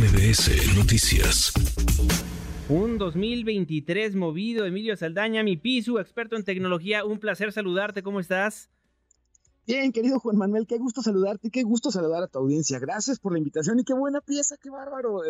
MBS Noticias. Un 2023 movido, Emilio Saldaña, mi piso, experto en tecnología. Un placer saludarte, ¿cómo estás? Bien, querido Juan Manuel, qué gusto saludarte, qué gusto saludar a tu audiencia. Gracias por la invitación y qué buena pieza, qué bárbaro.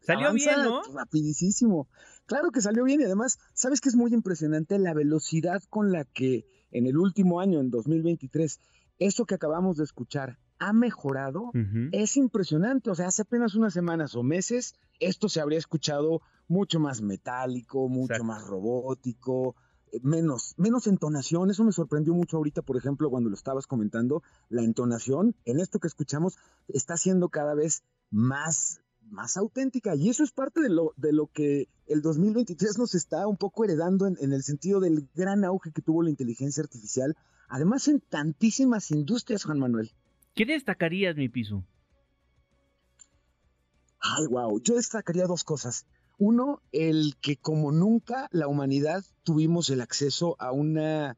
salió bien, ¿no? Rapidísimo. Claro que salió bien y además, ¿sabes qué es muy impresionante? La velocidad con la que en el último año, en 2023, eso que acabamos de escuchar ha mejorado, es impresionante. O sea, hace apenas unas semanas o meses, esto se habría escuchado mucho más metálico, mucho más robótico, eh, menos, menos entonación. Eso me sorprendió mucho ahorita, por ejemplo, cuando lo estabas comentando. La entonación en esto que escuchamos está siendo cada vez más, más auténtica. Y eso es parte de lo, de lo que el 2023 nos está un poco heredando en, en el sentido del gran auge que tuvo la inteligencia artificial. Además, en tantísimas industrias, Juan Manuel. ¿Qué destacarías, mi piso? Ay, wow. Yo destacaría dos cosas. Uno, el que como nunca la humanidad tuvimos el acceso a una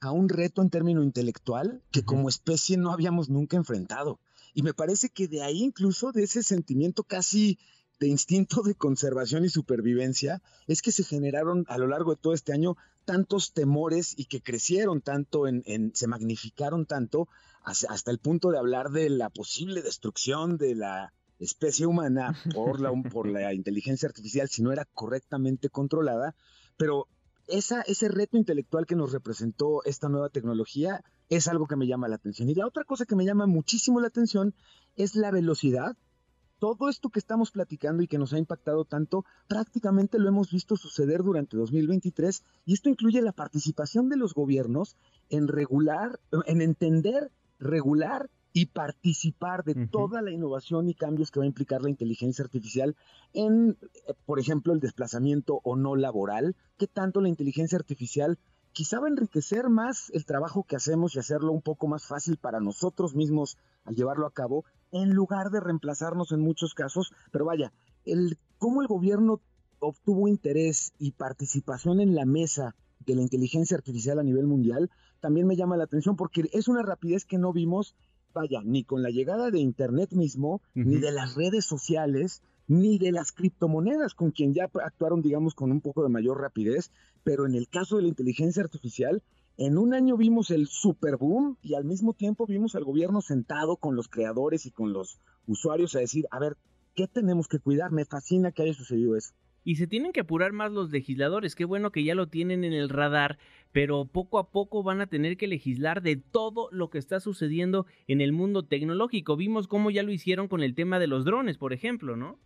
a un reto en término intelectual que como especie no habíamos nunca enfrentado. Y me parece que de ahí incluso de ese sentimiento casi de instinto de conservación y supervivencia es que se generaron a lo largo de todo este año tantos temores y que crecieron tanto en, se magnificaron tanto hasta el punto de hablar de la posible destrucción de la especie humana por la, por la inteligencia artificial si no era correctamente controlada, pero esa, ese reto intelectual que nos representó esta nueva tecnología es algo que me llama la atención. Y la otra cosa que me llama muchísimo la atención es la velocidad. Todo esto que estamos platicando y que nos ha impactado tanto, prácticamente lo hemos visto suceder durante 2023 y esto incluye la participación de los gobiernos en regular, en entender, regular y participar de toda la innovación y cambios que va a implicar la inteligencia artificial en, eh, por ejemplo, el desplazamiento o no laboral, que tanto la inteligencia artificial quizá va a enriquecer más el trabajo que hacemos y hacerlo un poco más fácil para nosotros mismos al llevarlo a cabo, en lugar de reemplazarnos en muchos casos. Pero vaya, el cómo el gobierno obtuvo interés y participación en la mesa de la inteligencia artificial a nivel mundial, también me llama la atención porque es una rapidez que no vimos vaya, ni con la llegada de Internet mismo, ni de las redes sociales, ni de las criptomonedas, con quien ya actuaron, digamos, con un poco de mayor rapidez, pero en el caso de la inteligencia artificial, en un año vimos el super boom y al mismo tiempo vimos al gobierno sentado con los creadores y con los usuarios a decir, a ver, ¿qué tenemos que cuidar? Me fascina que haya sucedido eso. Y se tienen que apurar más los legisladores, qué bueno que ya lo tienen en el radar, pero poco a poco van a tener que legislar de todo lo que está sucediendo en el mundo tecnológico. Vimos cómo ya lo hicieron con el tema de los drones, por ejemplo, ¿no?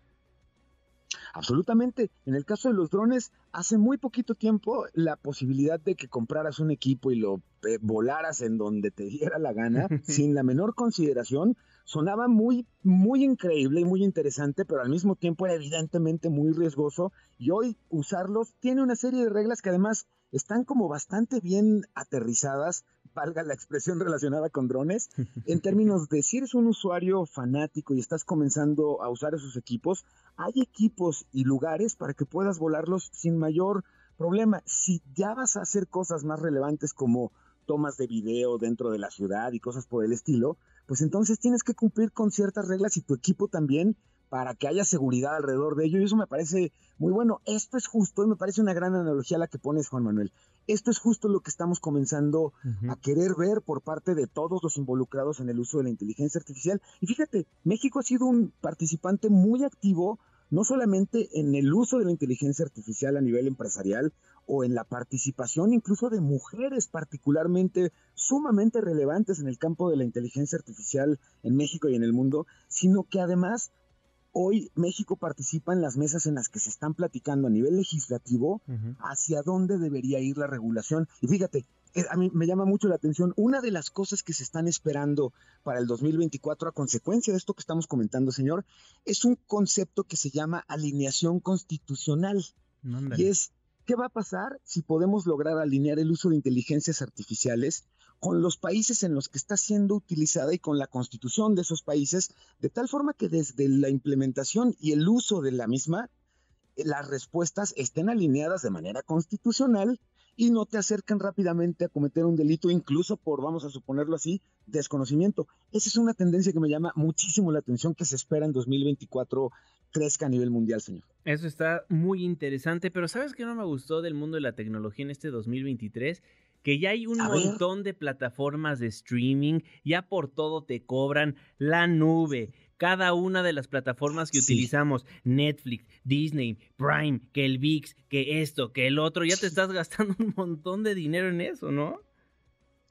Absolutamente. En el caso de los drones, hace muy poquito tiempo la posibilidad de que compraras un equipo y lo eh, volaras en donde te diera la gana, sin la menor consideración, sonaba muy, muy increíble y muy interesante, pero al mismo tiempo era evidentemente muy riesgoso. Y hoy usarlos tiene una serie de reglas que además están como bastante bien aterrizadas, valga la expresión relacionada con drones, en términos de si eres un usuario fanático y estás comenzando a usar esos equipos, hay equipos y lugares para que puedas volarlos sin mayor problema. Si ya vas a hacer cosas más relevantes como tomas de video dentro de la ciudad y cosas por el estilo, pues entonces tienes que cumplir con ciertas reglas y tu equipo también para que haya seguridad alrededor de ello. Y eso me parece muy bueno. Esto es justo, y me parece una gran analogía la que pones, Juan Manuel. Esto es justo lo que estamos comenzando a querer ver por parte de todos los involucrados en el uso de la inteligencia artificial. Y fíjate, México ha sido un participante muy activo no solamente en el uso de la inteligencia artificial a nivel empresarial o en la participación incluso de mujeres particularmente sumamente relevantes en el campo de la inteligencia artificial en México y en el mundo, sino que además hoy México participa en las mesas en las que se están platicando a nivel legislativo hacia dónde debería ir la regulación. Y fíjate, a mí me llama mucho la atención, una de las cosas que se están esperando para el 2024 a consecuencia de esto que estamos comentando, señor, es un concepto que se llama alineación constitucional. y es, ¿qué va a pasar si podemos lograr alinear el uso de inteligencias artificiales con los países en los que está siendo utilizada y con la constitución de esos países, de tal forma que desde la implementación y el uso de la misma, eh, las respuestas estén alineadas de manera constitucional y no te acercan rápidamente a cometer un delito, incluso por, vamos a suponerlo así, desconocimiento. Esa es una tendencia que me llama muchísimo la atención que se espera en 2024 crezca a nivel mundial, señor. Eso está muy interesante, pero ¿sabes qué no me gustó del mundo de la tecnología en este 2023? Que ya hay un montón de plataformas de streaming, ya por todo te cobran la nube, cada una de las plataformas que utilizamos, Netflix, Disney, Prime, que el VIX, que esto, que el otro, ya te estás gastando un montón de dinero en eso, ¿no?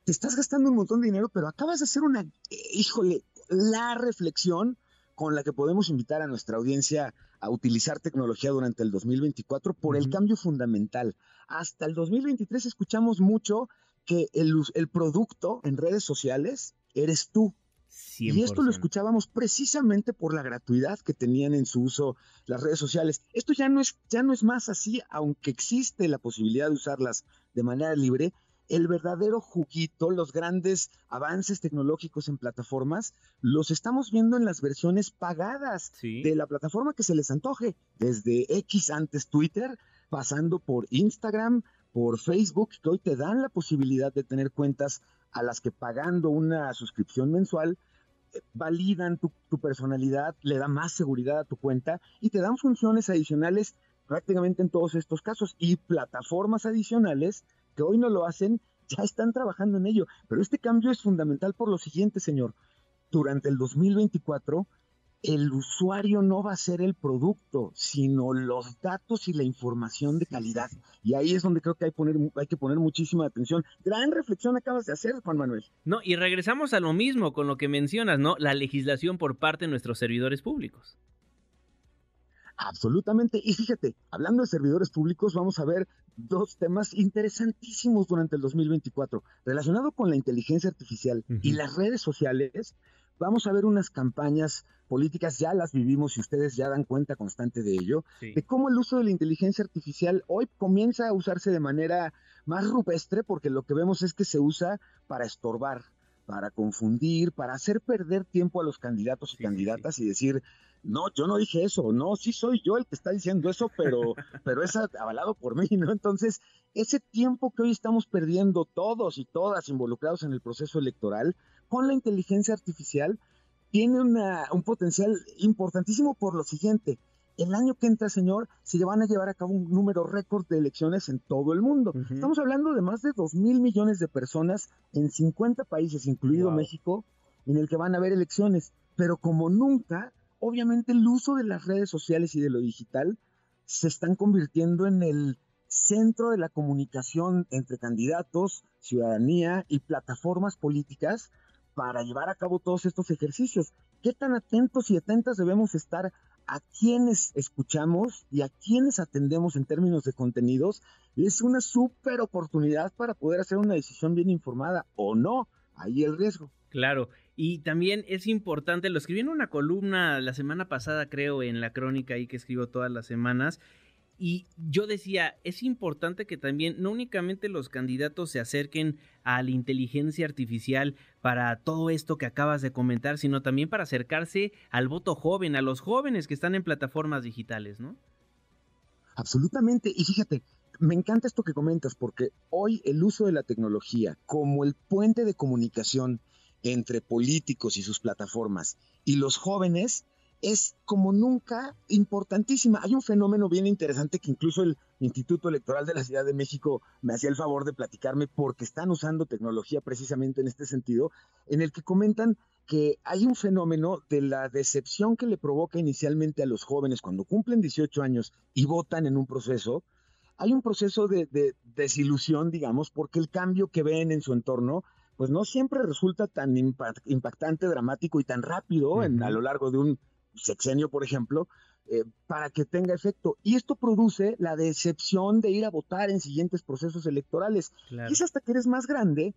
Te estás gastando un montón de dinero, pero acabas de hacer una, híjole, la reflexión con la que podemos invitar a nuestra audiencia a utilizar tecnología durante el 2024 por el cambio fundamental. Hasta el 2023 escuchamos mucho que el, el producto en redes sociales eres tú. Y esto lo escuchábamos precisamente por la gratuidad que tenían en su uso las redes sociales. Esto ya no es, ya no es más así, aunque existe la posibilidad de usarlas de manera libre. El verdadero juguito, los grandes avances tecnológicos en plataformas, los estamos viendo en las versiones pagadas de la plataforma que se les antoje, desde X antes Twitter, pasando por Instagram, por Facebook, que hoy te dan la posibilidad de tener cuentas a las que pagando una suscripción mensual eh, validan tu, personalidad, le da más seguridad a tu cuenta y te dan funciones adicionales prácticamente en todos estos casos y plataformas adicionales hoy no lo hacen, ya están trabajando en ello. Pero este cambio es fundamental por lo siguiente, señor. Durante el 2024 el usuario no va a ser el producto, sino los datos y la información de calidad. Y ahí es donde creo que hay, hay, que poner muchísima atención. Gran reflexión acabas de hacer, Juan Manuel. No, y regresamos a lo mismo con lo que mencionas, ¿no? La legislación por parte de nuestros servidores públicos. Absolutamente. Y fíjate, hablando de servidores públicos, vamos a ver dos temas interesantísimos durante el 2024. Relacionado con la inteligencia artificial y las redes sociales, vamos a ver unas campañas políticas, ya las vivimos y ustedes ya dan cuenta constante de ello, de cómo el uso de la inteligencia artificial hoy comienza a usarse de manera más rupestre, porque lo que vemos es que se usa para estorbar, para confundir, para hacer perder tiempo a los candidatos y candidatas y decir, no, yo no dije eso, no, sí soy yo el que está diciendo eso, pero, pero es avalado por mí, ¿no? Entonces, ese tiempo que hoy estamos perdiendo todos y todas involucrados en el proceso electoral, con la inteligencia artificial, tiene un potencial importantísimo por lo siguiente. El año que entra, señor, se van a llevar a cabo un número récord de elecciones en todo el mundo. Estamos hablando de más de 2 mil millones de personas en 50 países, incluido México, en el que van a haber elecciones. Pero como nunca, obviamente el uso de las redes sociales y de lo digital se están convirtiendo en el centro de la comunicación entre candidatos, ciudadanía y plataformas políticas para llevar a cabo todos estos ejercicios. ¿Qué tan atentos y atentas debemos estar a quienes escuchamos y a quienes atendemos en términos de contenidos? Es una súper oportunidad para poder hacer una decisión bien informada o no. Ahí el riesgo. Claro, y también es importante, lo escribí en una columna la semana pasada, creo, en la crónica ahí que escribo todas las semanas, y yo decía, es importante que también no únicamente los candidatos se acerquen a la inteligencia artificial para todo esto que acabas de comentar, sino también para acercarse al voto joven, a los jóvenes que están en plataformas digitales, ¿no? Absolutamente. Y fíjate, me encanta esto que comentas porque hoy el uso de la tecnología como el puente de comunicación entre políticos y sus plataformas y los jóvenes es como nunca importantísima. Hay un fenómeno bien interesante que incluso el Instituto Electoral de la Ciudad de México me hacía el favor de platicarme porque están usando tecnología precisamente en este sentido, en el que comentan que hay un fenómeno de la decepción que le provoca inicialmente a los jóvenes cuando cumplen 18 años y votan en un proceso. Hay un proceso de, desilusión, digamos, porque el cambio que ven en su entorno pues no siempre resulta tan impactante, dramático y tan rápido en, a lo largo de un sexenio, por ejemplo, eh, para que tenga efecto. Y esto produce la decepción de ir a votar en siguientes procesos electorales. Y es hasta que eres más grande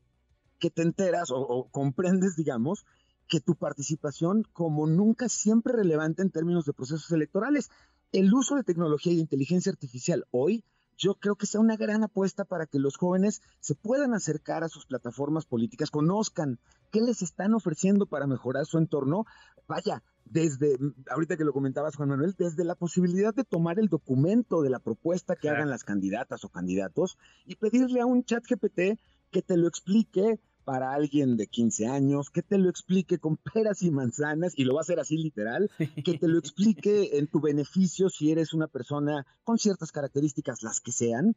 que te enteras o, comprendes, digamos, que tu participación, como nunca, siempre relevante en términos de procesos electorales. El uso de tecnología y de inteligencia artificial hoy yo creo que sea una gran apuesta para que los jóvenes se puedan acercar a sus plataformas políticas, conozcan qué les están ofreciendo para mejorar su entorno. Vaya, desde, ahorita que lo comentabas Juan Manuel, desde la posibilidad de tomar el documento de la propuesta que hagan las candidatas o candidatos y pedirle a un chat GPT que te lo explique para alguien de 15 años, que te lo explique con peras y manzanas, y lo va a hacer así literal, que te lo explique en tu beneficio si eres una persona con ciertas características, las que sean,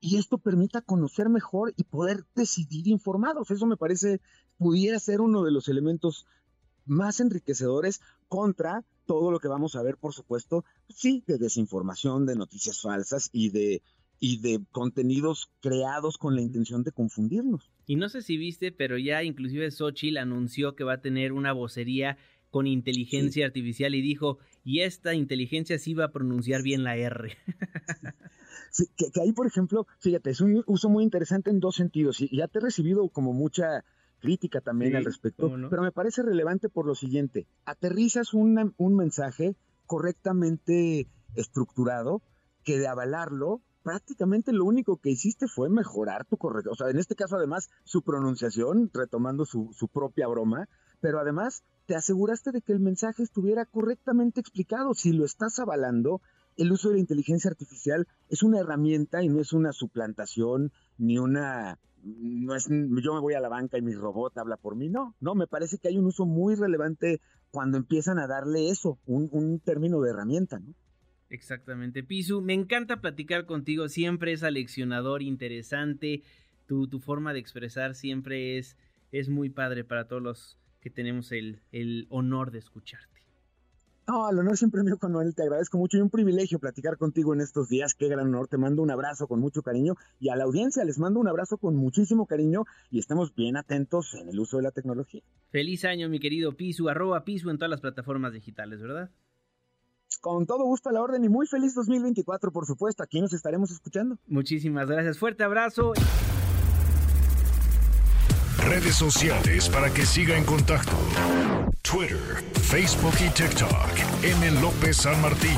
y esto permita conocer mejor y poder decidir informados. Eso me parece, pudiera ser uno de los elementos más enriquecedores contra todo lo que vamos a ver, por supuesto, sí, de desinformación, de noticias falsas y de, y de contenidos creados con la intención de confundirnos. Y no sé si viste, pero ya inclusive Xochitl anunció que va a tener una vocería con inteligencia artificial y dijo, y esta inteligencia sí va a pronunciar bien la R. Sí, que, ahí, por ejemplo, fíjate, es un uso muy interesante en dos sentidos. Y ya te he recibido como mucha crítica también al respecto, pero me parece relevante por lo siguiente. Aterrizas un mensaje correctamente estructurado que de avalarlo prácticamente lo único que hiciste fue mejorar tu correcto, o sea, en este caso además su pronunciación, retomando su, su, propia broma, pero además te aseguraste de que el mensaje estuviera correctamente explicado. Si lo estás avalando, el uso de la inteligencia artificial es una herramienta y no es una suplantación ni una no es yo me voy a la banca y mi robot habla por mí, no, no, me parece que hay un uso muy relevante cuando empiezan a darle eso, un, un término de herramienta, ¿no? Exactamente, Pisu, me encanta platicar contigo, siempre es aleccionador, interesante, tu, tu forma de expresar siempre es, es muy padre para todos los que tenemos el, el honor de escucharte. No, el honor siempre mío con Noel, te agradezco mucho y un privilegio platicar contigo en estos días, qué gran honor, te mando un abrazo con mucho cariño y a la audiencia les mando un abrazo con muchísimo cariño y estamos bien atentos en el uso de la tecnología. Feliz año mi querido Pisu, arroba Pisu en todas las plataformas digitales, ¿verdad? Con todo gusto a la orden y muy feliz 2024, por supuesto, aquí nos estaremos escuchando. Muchísimas gracias, fuerte abrazo. Redes sociales para que siga en contacto Twitter, Facebook y TikTok. M. López San Martín.